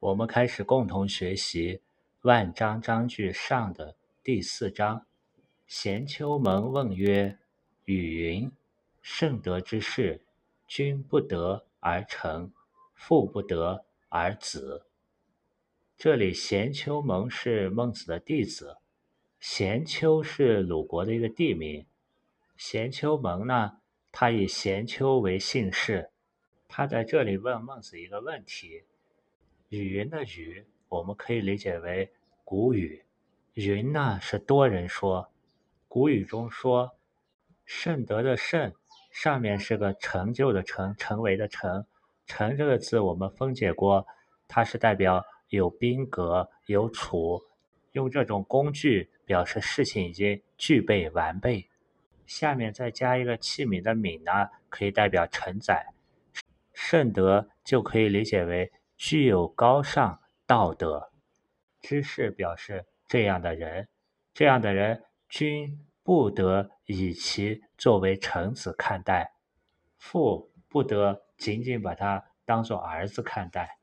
我们开始共同学习《万章章句上》的第四章。咸丘蒙问曰：“语云：‘圣德之士，君不得而成，父不得而子。’这里咸丘蒙是孟子的弟子，咸丘是鲁国的一个地名。咸丘蒙呢，他以咸丘为姓氏。他在这里问孟子一个问题。”语云的语，我们可以理解为古语。云呢是多人说。古语中说，圣德的圣，上面是个成就的成，成为的成。成这个字我们分解过，它是代表有宾格、有处，用这种工具表示事情已经具备完备。下面再加一个器皿的皿呢，可以代表承载。圣德就可以理解为。具有高尚道德知识，表示这样的人，这样的人，君不得以其作为臣子看待，父不得仅仅把他当做儿子看待。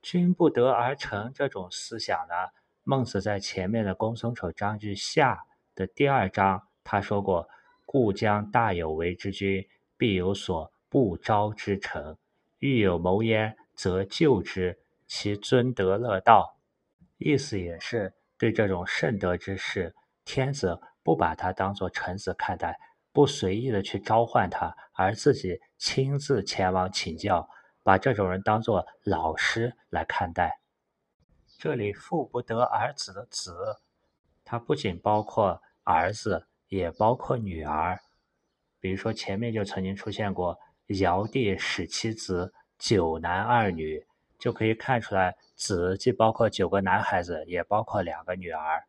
君不得而成这种思想呢？孟子在前面的《公孙丑章句下》的第二章，他说过：“故将大有为之君，必有所不招之臣，欲有谋焉。”则救之，其尊德乐道。意思也是对这种圣德之士，天子不把他当做臣子看待，不随意的去召唤他，而自己亲自前往请教，把这种人当做老师来看待。这里“父不得儿子”的“子”，它不仅包括儿子，也包括女儿。比如说前面就曾经出现过尧帝使其子。九男二女就可以看出来，子既包括九个男孩子，也包括两个女儿。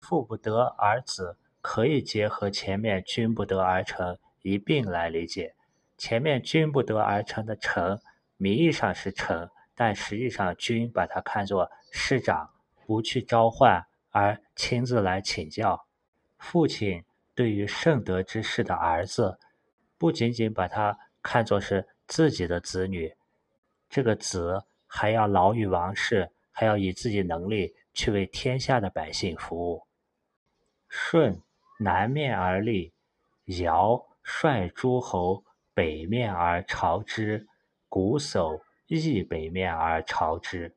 父不得而子，可以结合前面君不得而成一并来理解。前面君不得而成的成，名义上是成，但实际上君把它看作师长，不去召唤，而亲自来请教。父亲对于圣德之士的儿子，不仅仅把他看作是自己的子女。这个子还要劳于王室，还要以自己能力去为天下的百姓服务。舜南面而立，尧率诸侯北面而朝之，瞽叟亦北面而朝之。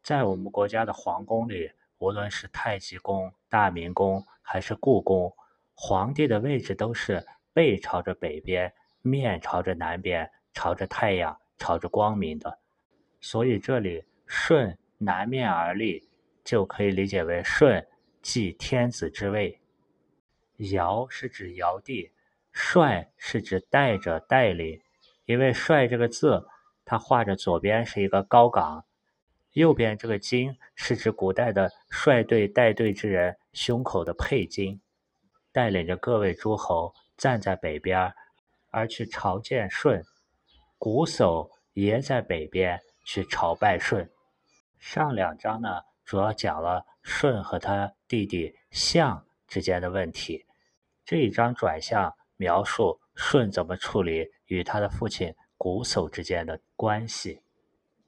在我们国家的皇宫里，无论是太极宫、大明宫还是故宫，皇帝的位置都是背朝着北边，面朝着南边，朝着太阳。朝着光明的，所以这里舜南面而立，就可以理解为舜即天子之位。尧是指尧帝，帅是指带着带领。因为帅这个字，它画着左边是一个高岗，右边这个金是指古代的率队带队之人胸口的佩金，带领着各位诸侯站在北边，而去朝见舜。瞽叟爷在北边去朝拜舜。上两章呢，主要讲了舜和他弟弟象之间的问题。这一章转向描述舜怎么处理与他的父亲瞽叟之间的关系。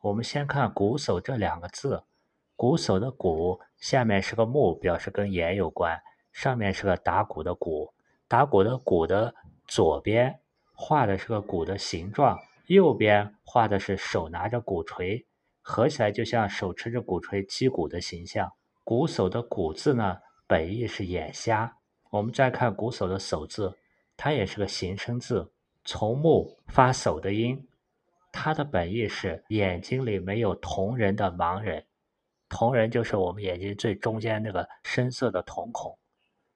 我们先看“瞽叟”这两个字，“瞽叟”的“瞽”下面是个木，表示跟盐有关；上面是个打鼓的“鼓”，打鼓的“鼓”的左边画的是个鼓的形状。右边画的是手拿着鼓槌，合起来就像手持着鼓槌击鼓的形象。鼓手的“鼓”字呢，本意是眼瞎。我们再看鼓手的“手”字，它也是个形声字，从木发手的音。它的本意是眼睛里没有瞳仁的盲人。瞳仁就是我们眼睛最中间那个深色的瞳孔。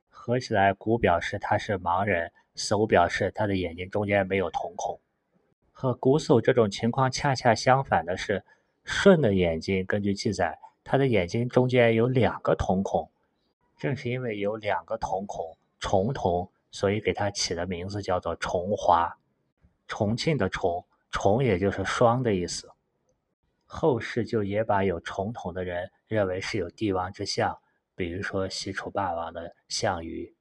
合起来，鼓表示他是盲人，手表示他的眼睛中间没有瞳孔。和瞽叟这种情况恰恰相反的是，舜的眼睛，根据记载，他的眼睛中间有两个瞳孔。正是因为有两个瞳孔，重瞳，所以给他起的名字叫做重华。重庆的重，重也就是双的意思。后世就也把有重瞳的人认为是有帝王之相，比如说西楚霸王的项羽。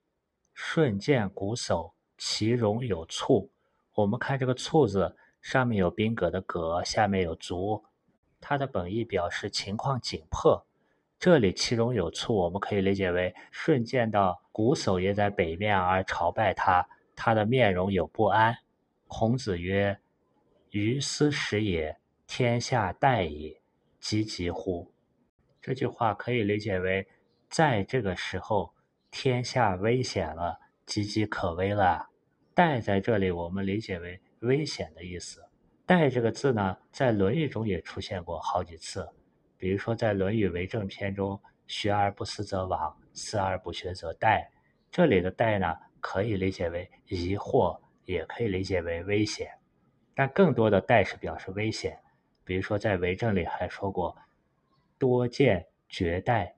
舜见瞽叟，其容有蹙。我们看这个蹙字。上面有宾格的格，下面有足，它的本意表示情况紧迫。这里其中有错，我们可以理解为舜见到瞽叟也在北面而朝拜他，他的面容有不安。孔子曰：“于斯时也，天下待矣，急急乎？”这句话可以理解为，在这个时候，天下危险了，岌岌可危了。待在这里，我们理解为危险的意思。待这个字呢，在《论语》中也出现过好几次，比如说在《论语为政篇》中，“学而不思则罔，思而不学则殆”。这里的“殆”呢，可以理解为疑惑，也可以理解为危险，但更多的“殆”是表示危险。比如说在《为政》里还说过。多见绝代，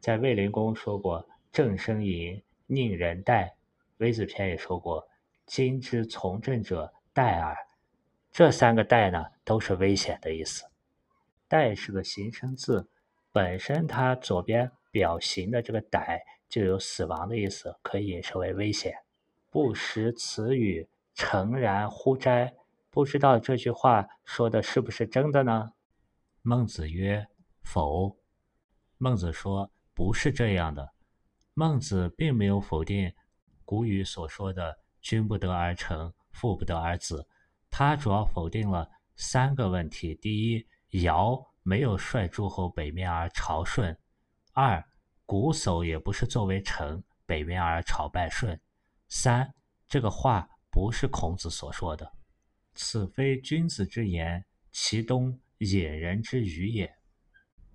在卫灵公说过“正生淫，宁人待”。微子篇也说过“今之从政者，待耳”。这三个“待”呢，都是危险的意思。“待”是个形声字，本身它左边表形的这个“歹”就有死亡的意思，可以引申为危险。不识此语，诚然乎哉？不知道这句话说的是不是真的呢？孟子曰。否，孟子说不是这样的。孟子并没有否定古语所说的“君不得而臣，父不得而子”，他主要否定了三个问题：第一，尧没有率诸侯北面而朝舜；二，瞽叟也不是作为臣北面而朝拜舜；三，这个话不是孔子所说的，此非君子之言，其东野人之语也。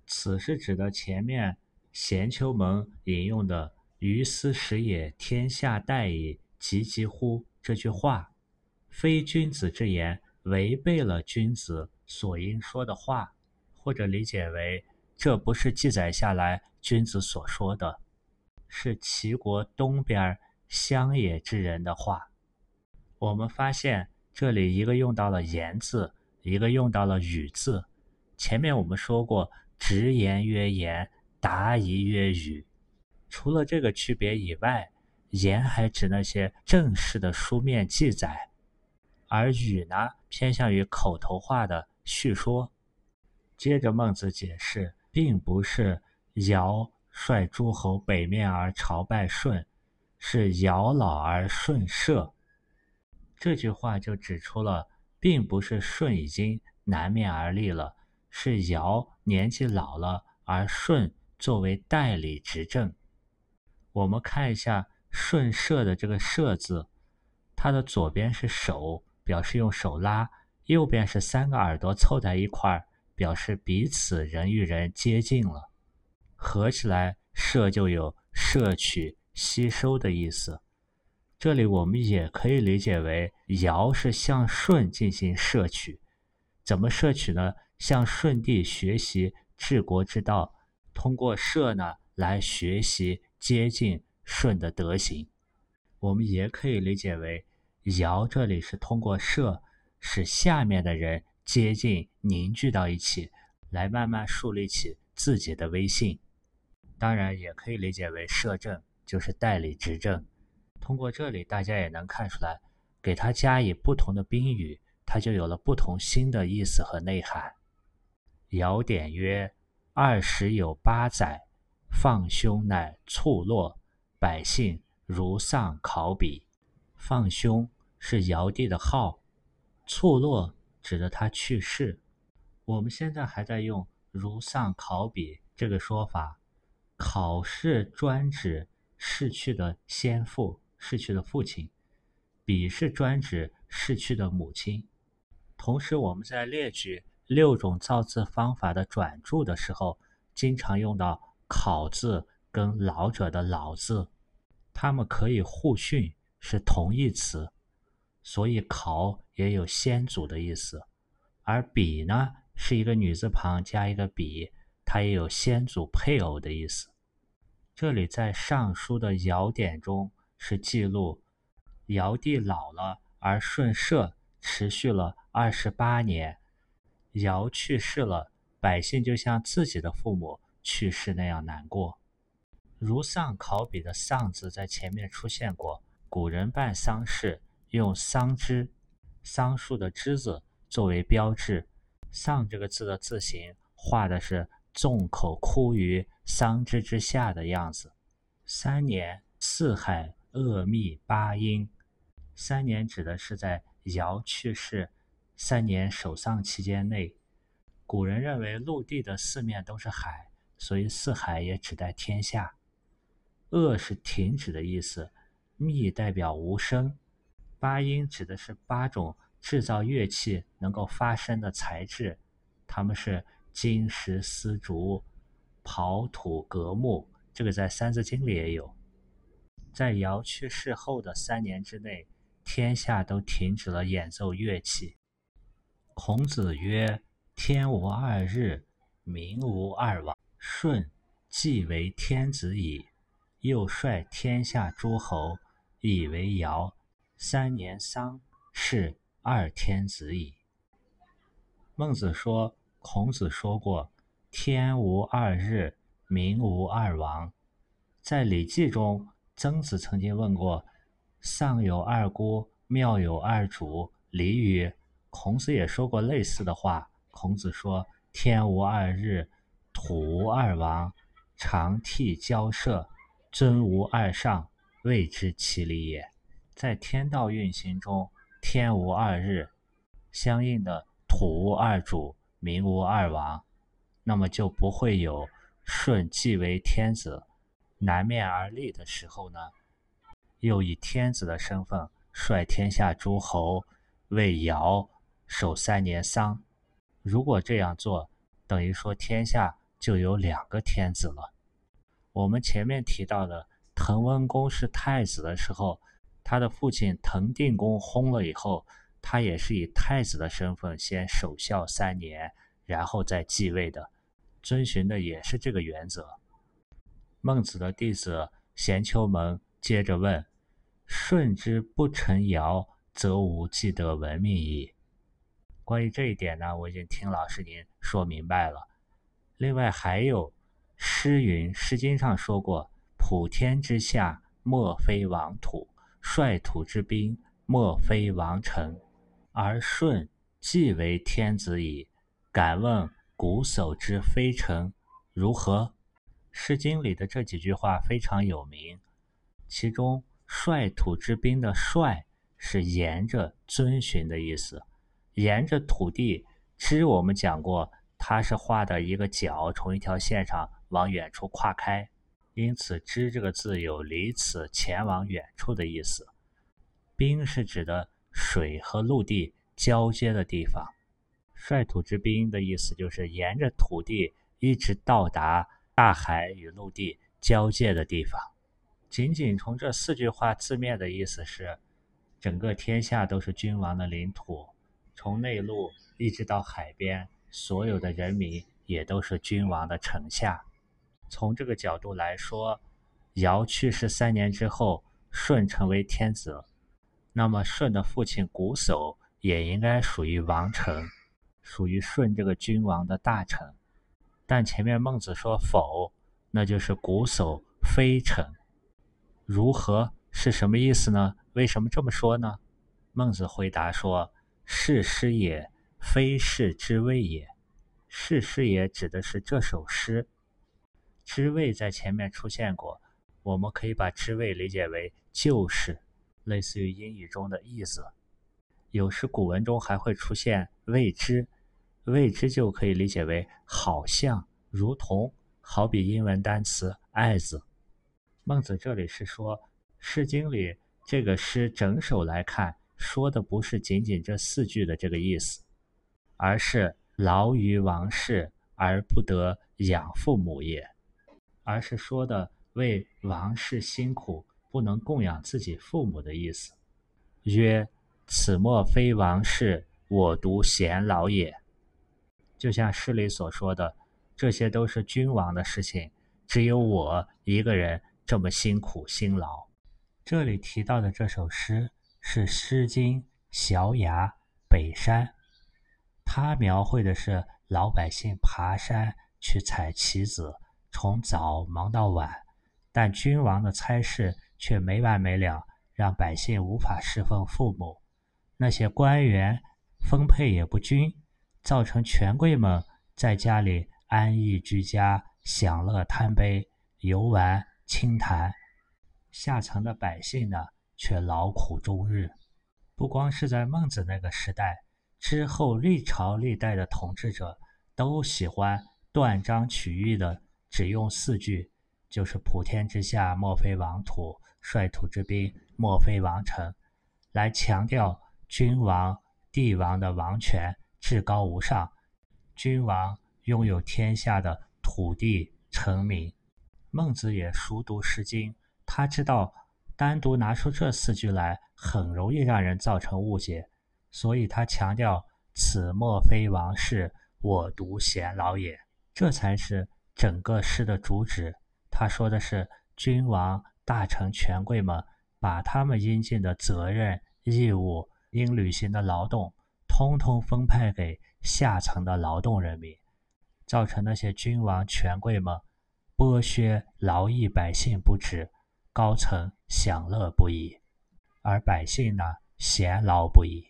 此是指的前面贤丘蒙引用的“于斯时也，天下待矣，急急乎”这句话，非君子之言，违背了君子所应说的话，或者理解为这不是记载下来君子所说的，是齐国东边乡野之人的话。我们发现这里一个用到了“言”字，一个用到了“语”字，前面我们说过。直言曰言，答疑曰语。除了这个区别以外，言还指那些正式的书面记载，而语呢，偏向于口头化的叙说。接着孟子解释，并不是尧率诸侯北面而朝拜舜，是尧老而舜射。这句话就指出了，并不是舜已经南面而立了。是尧年纪老了，而舜作为代理执政。我们看一下“顺射”的这个“射”字，它的左边是手，表示用手拉；右边是三个耳朵凑在一块儿，表示彼此人与人接近了。合起来“摄”就有摄取、吸收的意思。这里我们也可以理解为尧是向舜进行摄取，怎么摄取呢？向舜帝学习治国之道，通过射呢来学习接近舜的德行。我们也可以理解为尧这里是通过射使下面的人接近凝聚到一起，来慢慢树立起自己的威信。当然，也可以理解为摄政就是代理执政。通过这里，大家也能看出来，给他加以不同的宾语，它就有了不同新的意思和内涵。尧典曰：“二十有八载，放兄乃卒落，百姓如丧考妣。放兄是尧帝的号，卒落指的他去世。我们现在还在用如丧考妣这个说法。考是专指逝去的先父、逝去的父亲，妣是专指逝去的母亲。同时，我们在列举。”六种造字方法的转注的时候，经常用到“考”字跟老者的“老”字，它们可以互训，是同义词，所以“考”也有先祖的意思。而“比”呢，是一个女字旁加一个“比”，它也有先祖配偶的意思。这里在《尚书》的尧典中是记录，尧帝老了，而舜社持续了二十八年。尧去世了，百姓就像自己的父母去世那样难过。如丧考妣的“丧”字在前面出现过，古人办丧事用桑枝、桑树的枝子作为标志，丧这个字的字形画的是众口哭于桑枝之下的样子。三年四海恶密八阴，三年指的是在尧去世三年守丧期间内。古人认为陆地的四面都是海，所以四海也指代天下。恶是停止的意思，密代表无声，八音指的是八种制造乐器能够发声的材质，它们是金石丝竹、刨土革木。这个在《三字经》里也有。在尧去世后的三年之内，天下都停止了演奏乐器。孔子曰。天无二日，民无二王。舜既为天子矣，又率天下诸侯以为尧。三年丧，是二天子矣。孟子说：“孔子说过，天无二日，民无二王。”在《礼记》中，曾子曾经问过：“上有二姑，庙有二主，礼与？”孔子也说过类似的话。孔子说：“天无二日，土无二王，常替交涉，尊无二上，谓之其理也。”在天道运行中，天无二日，相应的土无二主，民无二王，那么就不会有舜继为天子，南面而立的时候呢？又以天子的身份率天下诸侯为尧守三年丧。如果这样做，等于说天下就有两个天子了。我们前面提到的滕温公是太子的时候，他的父亲滕定公薨了以后，他也是以太子的身份先守孝三年，然后再继位的，遵循的也是这个原则。孟子的弟子咸丘蒙接着问：“舜之不成尧，则无既得闻命矣。”关于这一点呢，我已经听老师您说明白了。另外还有诗云，《诗经》上说过：“普天之下，莫非王土；率土之滨，莫非王臣。”而舜既为天子矣，敢问瞽叟之非臣如何？《诗经》里的这几句话非常有名，其中“率土之滨”的“率”是沿着、遵循的意思。沿着土地，之我们讲过，它是画的一个角，从一条线上往远处跨开，因此之这个字有离此前往远处的意思。滨是指的水和陆地交接的地方，率土之滨的意思就是沿着土地一直到达大海与陆地交界的地方。仅仅从这四句话字面的意思是，整个天下都是君王的领土。从内陆一直到海边，所有的人民也都是君王的臣下。从这个角度来说，尧去世三年之后，舜成为天子，那么舜的父亲瞽叟也应该属于王臣，属于舜这个君王的大臣。但前面孟子说否，那就是瞽叟非臣。如何是什么意思呢？为什么这么说呢？孟子回答说。是诗也，非是之谓也。是诗也指的是这首诗。知谓在前面出现过，我们可以把知谓理解为就是，类似于英语中的意思。有时古文中还会出现未知，未知就可以理解为好像、如同，好比英文单词 as。孟子这里是说，《诗经》里这个诗整首来看。说的不是仅仅这四句的这个意思，而是劳于王室而不得养父母也，而是说的为王室辛苦不能供养自己父母的意思。曰：此莫非王室，我独贤劳也。就像诗里所说的，这些都是君王的事情，只有我一个人这么辛苦辛劳。这里提到的这首诗。是《诗经·小雅·北山》，它描绘的是老百姓爬山去采棋子，从早忙到晚，但君王的差事却没完没了，让百姓无法侍奉父母。那些官员分配也不均，造成权贵们在家里安逸居家，享乐贪杯，游玩清谈；下层的百姓呢，却劳苦终日。不光是在孟子那个时代，之后历朝历代的统治者都喜欢断章取义的，只用四句，就是“普天之下莫非王土，率土之滨莫非王臣”，来强调君王、帝王的王权至高无上，君王拥有天下的土地、臣民。孟子也熟读《诗经》，他知道单独拿出这四句来，很容易让人造成误解，所以他强调。此莫非王室，我独贤老也。这才是整个诗的主旨。他说的是，君王、大臣、权贵们把他们应尽的责任、义务、应履行的劳动，通通分派给下层的劳动人民，造成那些君王、权贵们剥削劳役百姓不止，高层享乐不已，而百姓呢，闲劳不已。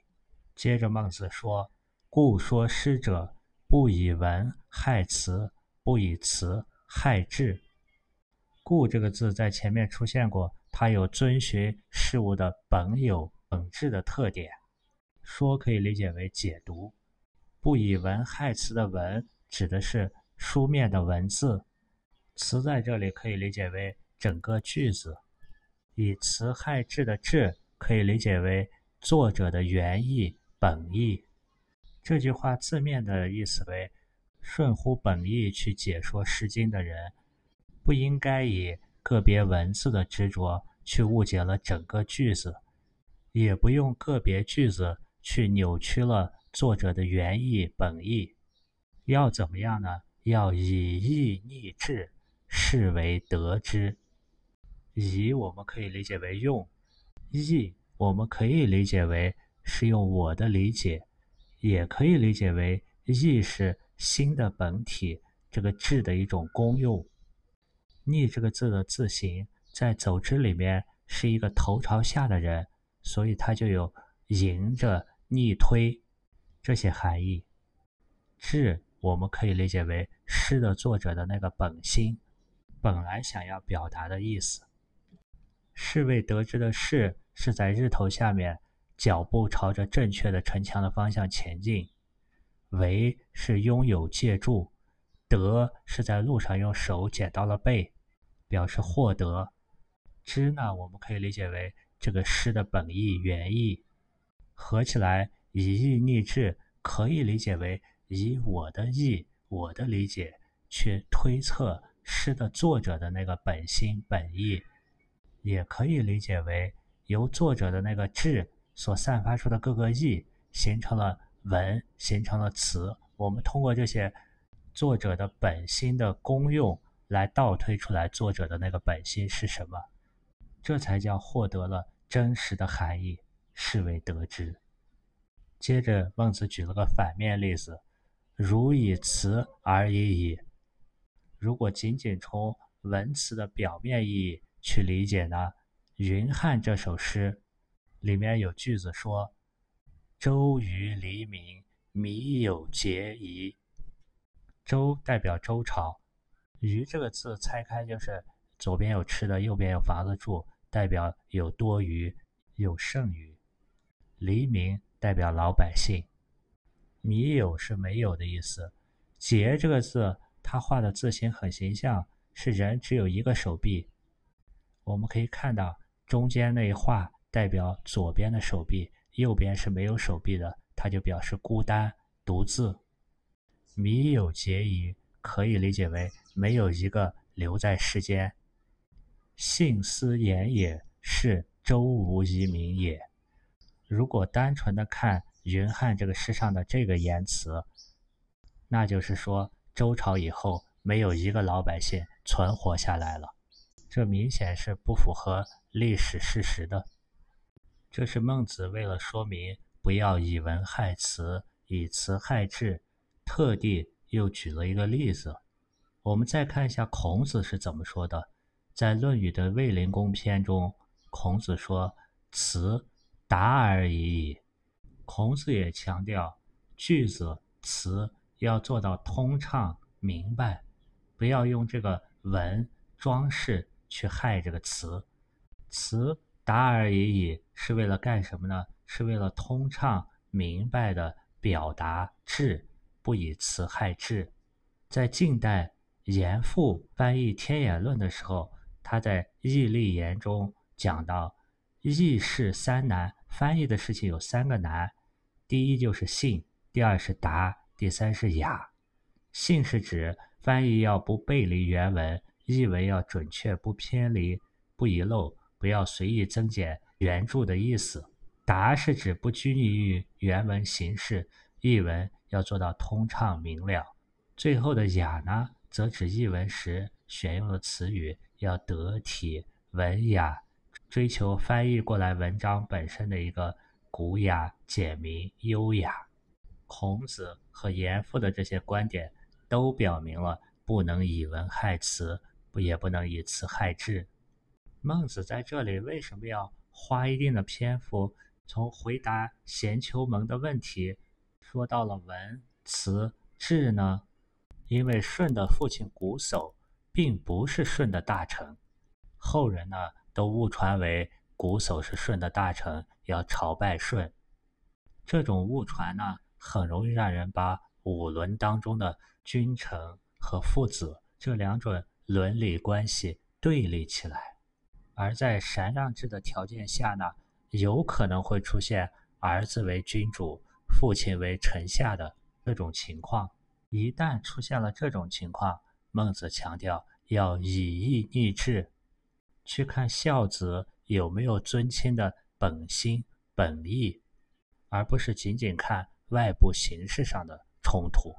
接着孟子说。故说诗者，不以文害辞，不以词害志。故这个字在前面出现过，它有遵循事物的本有本质的特点。说可以理解为解读。不以文害词的文指的是书面的文字，词在这里可以理解为整个句子。以词害志的志可以理解为作者的原意本意。这句话字面的意思为：顺乎本意去解说《诗经》的人，不应该以个别文字的执着去误解了整个句子，也不用个别句子去扭曲了作者的原意本意。要怎么样呢？要以意逆志，是为得之。以我们可以理解为用，意我们可以理解为是用我的理解。也可以理解为意是心的本体，这个志的一种功用。逆这个字的字形在走之里面是一个头朝下的人，所以它就有迎着、逆推这些含义。志我们可以理解为诗的作者的那个本心，本来想要表达的意思。是为得知的是是在日头下面。脚步朝着正确的城墙的方向前进，为是拥有借助，得是在路上用手捡到了贝，表示获得。知呢，我们可以理解为这个诗的本意原意。合起来，以意逆志，可以理解为以我的意、我的理解去推测诗的作者的那个本心本意，也可以理解为由作者的那个志。所散发出的各个意，形成了文，形成了词。我们通过这些作者的本心的功用，来倒推出来作者的那个本心是什么，这才叫获得了真实的含义，是为得知。接着，孟子举了个反面例子：如以词而已矣。如果仅仅从文词的表面意义去理解呢？云汉这首诗。里面有句子说：“周瑜黎民，米有节矣。”周代表周朝，余这个字拆开就是左边有吃的，右边有房子住，代表有多余，有剩余。黎民代表老百姓，米有是没有的意思。节这个字，他画的字形很形象，是人只有一个手臂。我们可以看到中间那一画。代表左边的手臂，右边是没有手臂的，它就表示孤单、独自。弥有结矣，可以理解为没有一个留在世间。信思言也是周无遗民也。如果单纯的看云汉这个诗上的这个言辞，那就是说周朝以后没有一个老百姓存活下来了，这明显是不符合历史事实的。这是孟子为了说明不要以文害词，以词害志，特地又举了一个例子。我们再看一下孔子是怎么说的。在《论语》的卫灵公篇中，孔子说：“词达而已矣。”孔子也强调句子词要做到通畅明白，不要用这个文装饰去害这个词。词达而已矣，是为了干什么呢？是为了通畅明白的表达志，不以词害志。在近代，严复翻译《天演论》的时候，他在《义利言》中讲到：“义事三难，翻译的事情有三个难，第一就是信，第二是达，第三是雅。信是指翻译要不背离原文，译文要准确不偏离，不遗漏，不要随意增减原著的意思。达是指不拘泥于原文形式，译文要做到通畅明了。最后的雅呢？”则指译文时选用的词语要得体、文雅，追求翻译过来文章本身的一个古雅、简明、优雅。孔子和严复的这些观点都表明了不能以文害词，不也不能以词害志。孟子在这里为什么要花一定的篇幅，从回答贤丘蒙的问题，说到了文、词、志呢？因为舜的父亲瞽叟并不是舜的大臣，后人呢都误传为瞽叟是舜的大臣，要朝拜舜。这种误传呢，很容易让人把五伦当中的君臣和父子这两种伦理关系对立起来。而在禅让制的条件下呢，有可能会出现儿子为君主，父亲为臣下的这种情况。一旦出现了这种情况，孟子强调要以义逆志，去看孝子有没有尊亲的本心本意，而不是仅仅看外部形式上的冲突。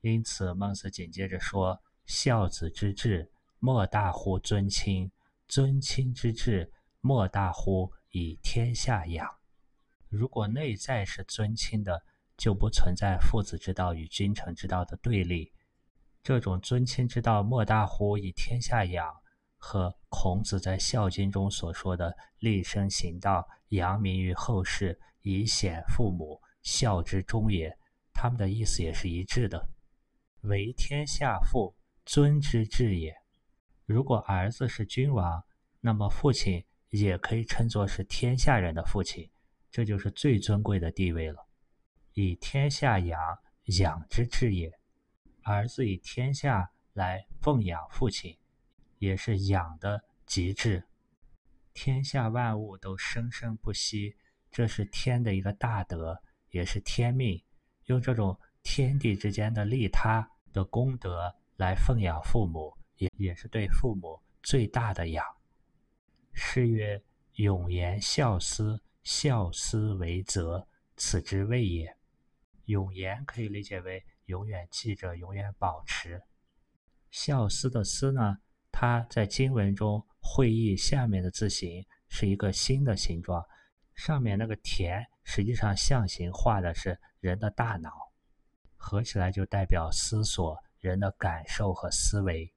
因此，孟子紧接着说：“孝子之志，莫大乎尊亲；尊亲之志，莫大乎以天下养。”如果内在是尊亲的，就不存在父子之道与君臣之道的对立。这种尊亲之道，莫大乎以天下养，和孔子在《孝经》中所说的“立身行道，扬名于后世，以显父母，孝之终也”，他们的意思也是一致的。为天下父，尊之至也。如果儿子是君王，那么父亲也可以称作是天下人的父亲，这就是最尊贵的地位了。以天下养，养之至也。儿子以天下来奉养父亲，也是养的极致。天下万物都生生不息，这是天的一个大德，也是天命。用这种天地之间的利他的功德来奉养父母，也也是对父母最大的养。诗曰：“永言孝思，孝思为泽，此之谓也。”永言可以理解为永远记着、永远保持。孝思的思呢，它在经文中会意下面的字形是一个心的形状，上面那个田实际上象形画的是人的大脑，合起来就代表思索人的感受和思维。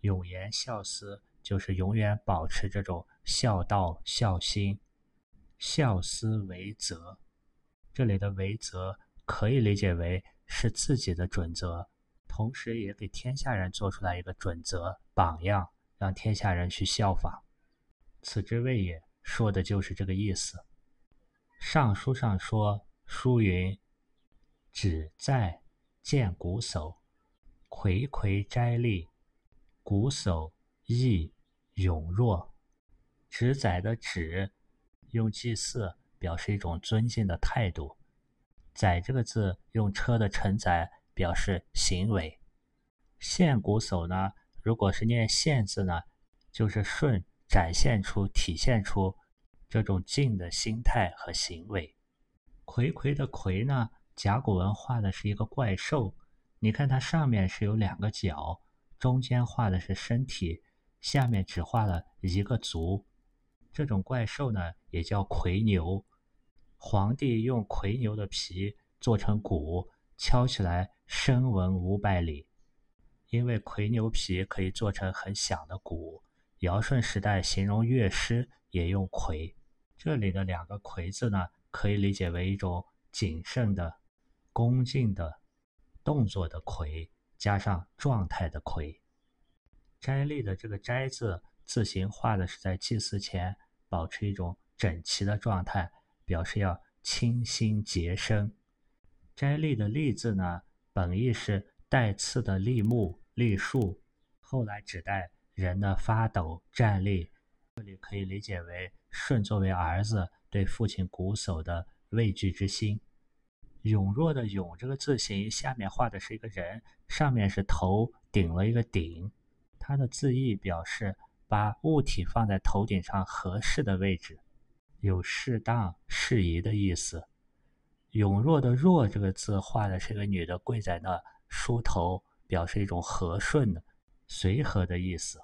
永言孝思就是永远保持这种孝道、孝心。孝思为则，这里的为则。可以理解为是自己的准则，同时也给天下人做出来一个准则榜样，让天下人去效仿。此之谓也，说的就是这个意思。尚书上说：“书云，止在见瞽叟，睽睽摘栗，鼓叟义勇弱。”止宰的止，用祭祀表示一种尊敬的态度。载这个字用车的承载表示行为，献瞽叟呢，如果是念献字呢，就是顺展现出、体现出这种敬的心态和行为。魁魁的魁呢，甲骨文画的是一个怪兽，你看它上面是有两个角，中间画的是身体，下面只画了一个足，这种怪兽呢也叫夔牛。皇帝用夔牛的皮做成鼓，敲起来声闻五百里。因为夔牛皮可以做成很响的鼓，尧舜时代形容乐师也用夔。这里的两个夔字呢，可以理解为一种谨慎的、恭敬的、动作的魁加上状态的魁。斋立的这个斋字字形画的是在祭祀前保持一种整齐的状态，表示要清心洁身。斋立的立字呢，本意是带刺的立木、立树，后来指代人的发抖站立。这里可以理解为舜作为儿子对父亲瞽叟的畏惧之心。勇弱的勇这个字形下面画的是一个人，上面是头顶了一个顶，它的字义表示把物体放在头顶上合适的位置，有适当适宜的意思。勇弱的弱这个字画的是个女的跪在那梳头，表示一种和顺的随和的意思。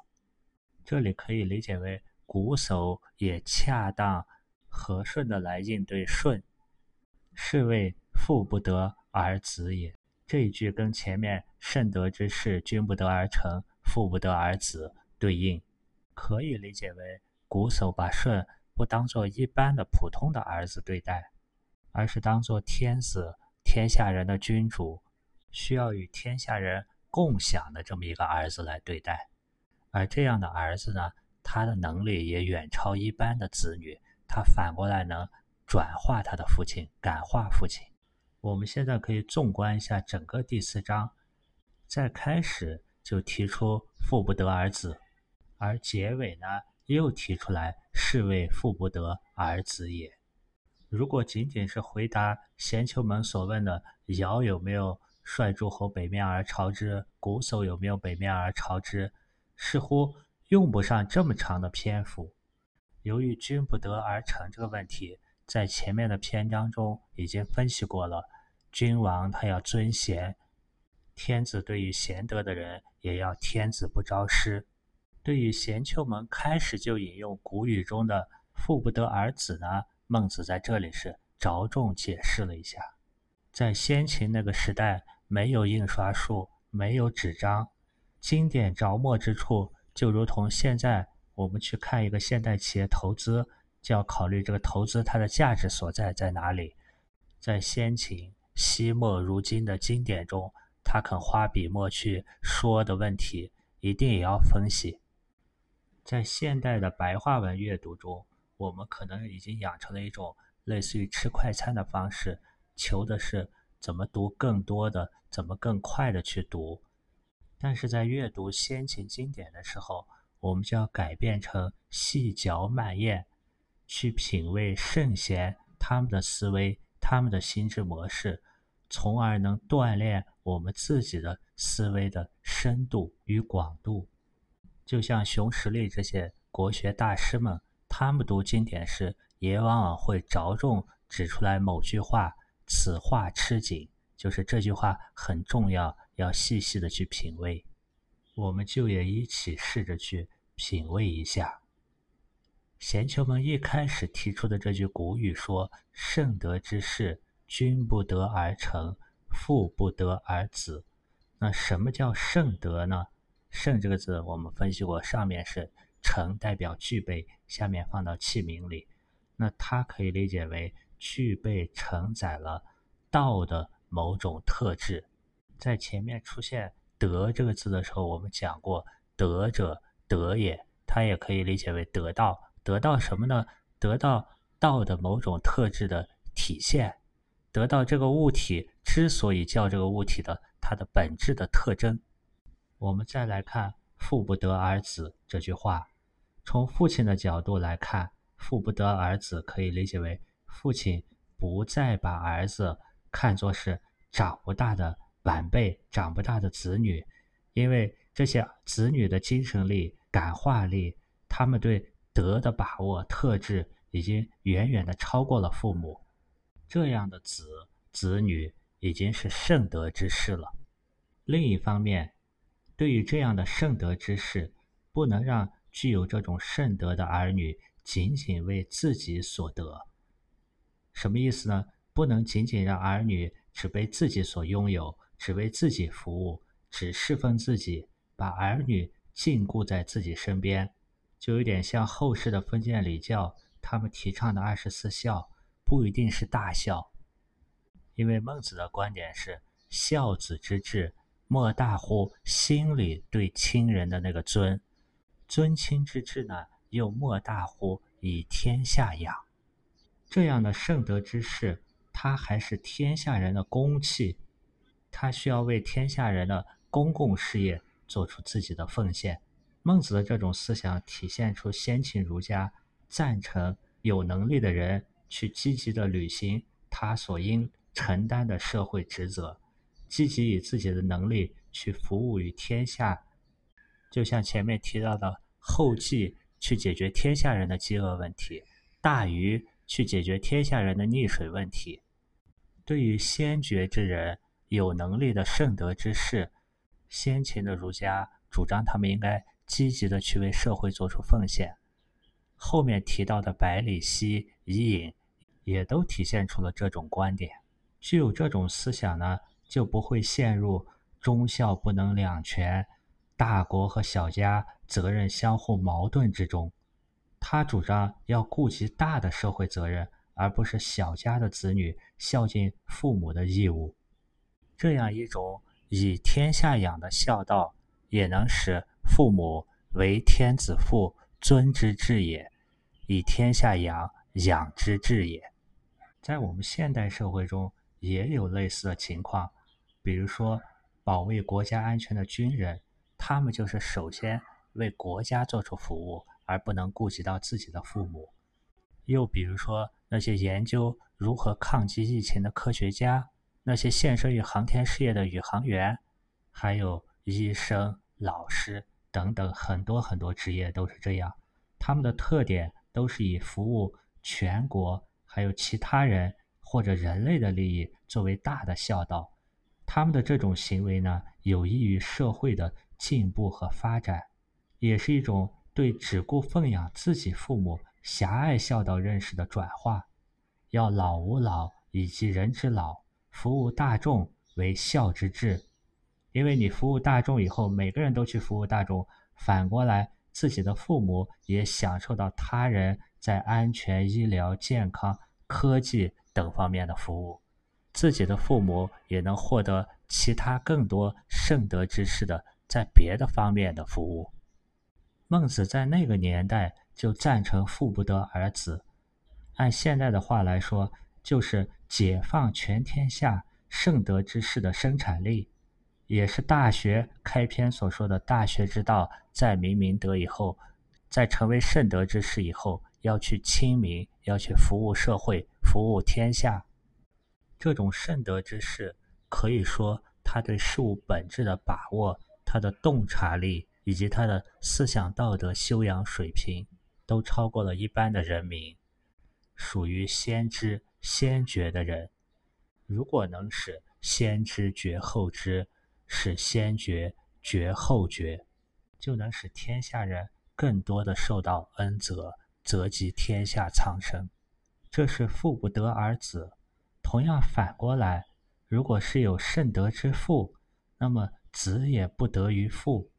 这里可以理解为。鼓手也恰当和顺的来应对顺，是为父不得而子也。这一句跟前面圣德之事，君不得而成，父不得而子对应，可以理解为瞽叟把舜不当做一般的普通的儿子对待，而是当做天子、天下人的君主，需要与天下人共享的这么一个儿子来对待。而这样的儿子呢？他的能力也远超一般的子女，他反过来能转化他的父亲，感化父亲。我们现在可以纵观一下整个第四章，在开始就提出父不得而子，而结尾呢又提出来是谓父不得而子也。如果仅仅是回答贤丘门所问的尧有没有率诸侯北面而朝之，瞽叟有没有北面而朝之，似乎。用不上这么长的篇幅。由于君不得而成这个问题，在前面的篇章中已经分析过了。君王他要尊贤，天子对于贤德的人也要天子不招师。对于贤丘门开始就引用古语中的“父不得而子”呢，孟子在这里是着重解释了一下。在先秦那个时代，没有印刷术，没有纸张，经典着墨之处。就如同现在我们去看一个现代企业投资，就要考虑这个投资它的价值所在在哪里。在先秦、西末、如今的经典中，他肯花笔墨去说的问题，一定也要分析。在现代的白话文阅读中，我们可能已经养成了一种类似于吃快餐的方式，求的是怎么读更多的，怎么更快的去读。但是在阅读先秦经典的时候，我们就要改变成细嚼慢咽，去品味圣贤他们的思维、他们的心智模式，从而能锻炼我们自己的思维的深度与广度。就像熊十力这些国学大师们，他们读经典时，也往往会着重指出来某句话：“此话吃紧”，就是这句话很重要。要细细的去品味，我们就也一起试着去品味一下。贤丘们一开始提出的这句古语说：“圣德之事，君不得而成，父不得而子。”那什么叫圣德呢？“圣”这个字我们分析过，上面是“成”，代表具备，下面放到器皿里，那它可以理解为具备承载了道的某种特质。在前面出现“德”这个字的时候，我们讲过“德者，德也”，它也可以理解为得到。得到什么呢？得到道的某种特质的体现，得到这个物体之所以叫这个物体的它的本质的特征。我们再来看“父不得而子”这句话，从父亲的角度来看，“父不得而子”可以理解为父亲不再把儿子看作是长不大的。晚辈长不大的子女，因为这些子女的精神力、感化力，他们对德的把握特质已经远远的超过了父母。这样的子子女已经是圣德之士了。另一方面，对于这样的圣德之士，不能让具有这种圣德的儿女仅仅为自己所得。什么意思呢？不能仅仅让儿女只为自己所拥有。只为自己服务，只侍奉自己，把儿女禁锢在自己身边，就有点像后世的封建礼教，他们提倡的二十四孝，不一定是大孝。因为孟子的观点是，孝子之志，莫大乎心里对亲人的那个尊；尊亲之志呢，又莫大乎以天下养。这样的圣德之士，他还是天下人的公器，他需要为天下人的公共事业做出自己的奉献。孟子的这种思想体现出先秦儒家赞成有能力的人去积极的履行他所应承担的社会职责，积极以自己的能力去服务于天下。就像前面提到的，后稷去解决天下人的饥饿问题，大禹去解决天下人的溺水问题。对于先觉之人、有能力的圣德之士，先秦的儒家主张他们应该。积极的去为社会做出奉献。后面提到的百里奚、伊尹，也都体现出了这种观点。具有这种思想呢，就不会陷入忠孝不能两全、大国和小家责任相互矛盾之中。他主张要顾及大的社会责任，而不是小家的子女孝敬父母的义务。这样一种以天下养的孝道，也能使。父母为天子父，尊之至也；以天下养，养之至也。在我们现代社会中，也有类似的情况。比如说，保卫国家安全的军人，他们就是首先为国家做出服务，而不能顾及到自己的父母。又比如说，那些研究如何抗击疫情的科学家，那些献身于航天事业的宇航员，还有医生、老师。等等，很多很多职业都是这样，他们的特点都是以服务全国还有其他人或者人类的利益作为大的孝道。他们的这种行为呢，有益于社会的进步和发展，也是一种对只顾奉养自己父母狭隘孝道认识的转化。要老吾老以及人之老，服务大众为孝之至。因为你服务大众以后，每个人都去服务大众，反过来自己的父母也享受到他人在安全、医疗、健康、科技等方面的服务，自己的父母也能获得其他更多圣德之士的在别的方面的服务。孟子在那个年代就赞成父不得儿子，按现在的话来说，就是解放全天下圣德之士的生产力。也是《大学》开篇所说的“大学之道，在明明德”以后，在成为圣德之士以后，要去亲民，要去服务社会，服务天下。这种圣德之士，可以说他对事物本质的把握，他的洞察力以及他的思想道德修养水平，都超过了一般的人民，属于先知先觉的人。如果能使先知觉后知，使先觉觉后觉，就能使天下人更多的受到恩泽，泽及天下苍生。这是父不得而子。同样反过来，如果是有圣德之父，那么子也不得于父，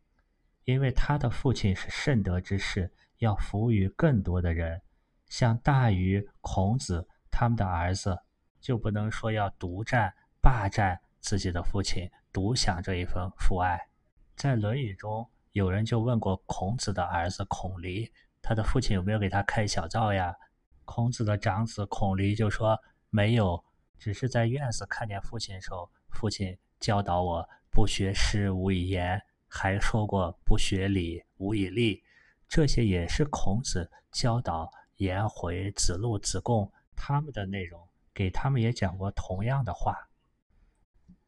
因为他的父亲是圣德之士，要服务于更多的人。像大禹、孔子他们的儿子，就不能说要独占、霸占自己的父亲。独享这一份父爱，在《论语》中，有人就问过孔子的儿子孔离，他的父亲有没有给他开小灶呀？孔子的长子孔离就说没有，只是在院子看见父亲的时候，父亲教导我不学诗无以言，还说过不学礼无以立，这些也是孔子教导颜回、子路、子贡他们的内容，给他们也讲过同样的话。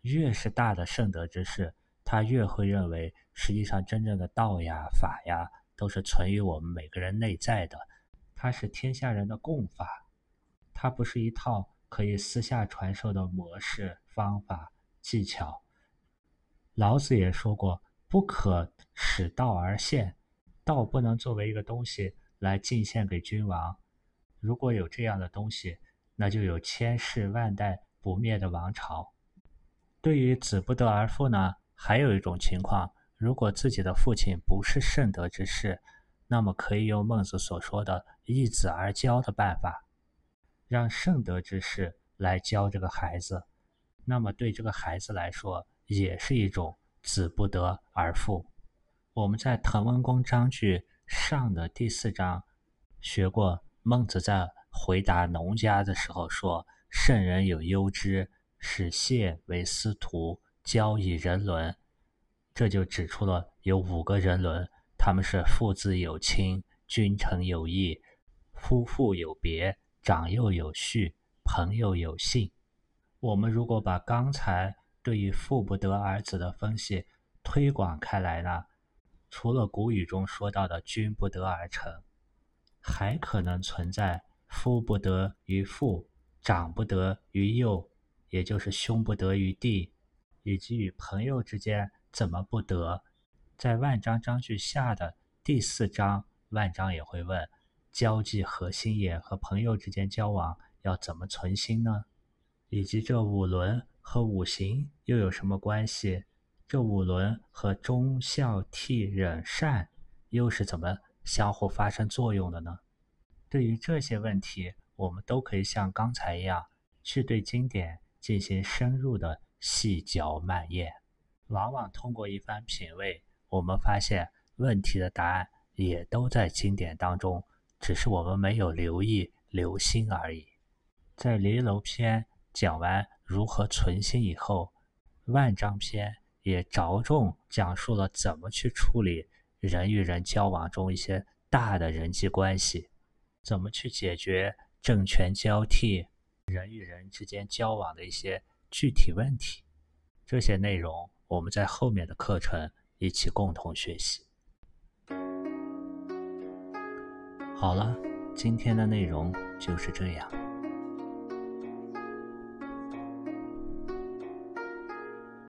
越是大的圣德之士，他越会认为，实际上真正的道呀、法呀，都是存于我们每个人内在的。它是天下人的共法，它不是一套可以私下传授的模式、方法、技巧。老子也说过：“不可使道而现，道不能作为一个东西来进献给君王。如果有这样的东西，那就有千世万代不灭的王朝。”对于子不得而父呢，还有一种情况，如果自己的父亲不是圣德之士，那么可以用孟子所说的“易子而教”的办法，让圣德之士来教这个孩子。那么对这个孩子来说，也是一种子不得而父。我们在《滕文公章句上》的第四章学过，孟子在回答农家的时候说：“圣人有忧之，使谢为司徒，交以人伦。”这就指出了有五个人伦，他们是父子有亲，君臣有义，夫妇有别，长幼有序，朋友有信。我们如果把刚才对于“父不得儿子”的分析推广开来呢？除了古语中说到的“君不得而臣”，还可能存在“夫不得于父，长不得于幼”，也就是兄不得于弟，以及与朋友之间怎么不得。在万章章句下的第四章，万章也会问：“交际何心也？和朋友之间交往要怎么存心呢？”以及这五伦和五行又有什么关系？这五伦和忠孝悌忍善又是怎么相互发生作用的呢？对于这些问题，我们都可以像刚才一样，去对经典进行深入的细嚼慢咽。往往通过一番品味，我们发现问题的答案也都在经典当中，只是我们没有留意留心而已。在离楼篇讲完如何存心以后，万章篇。也着重讲述了怎么去处理人与人交往中一些大的人际关系，怎么去解决政权交替、人与人之间交往的一些具体问题。这些内容我们在后面的课程一起共同学习。好了，今天的内容就是这样。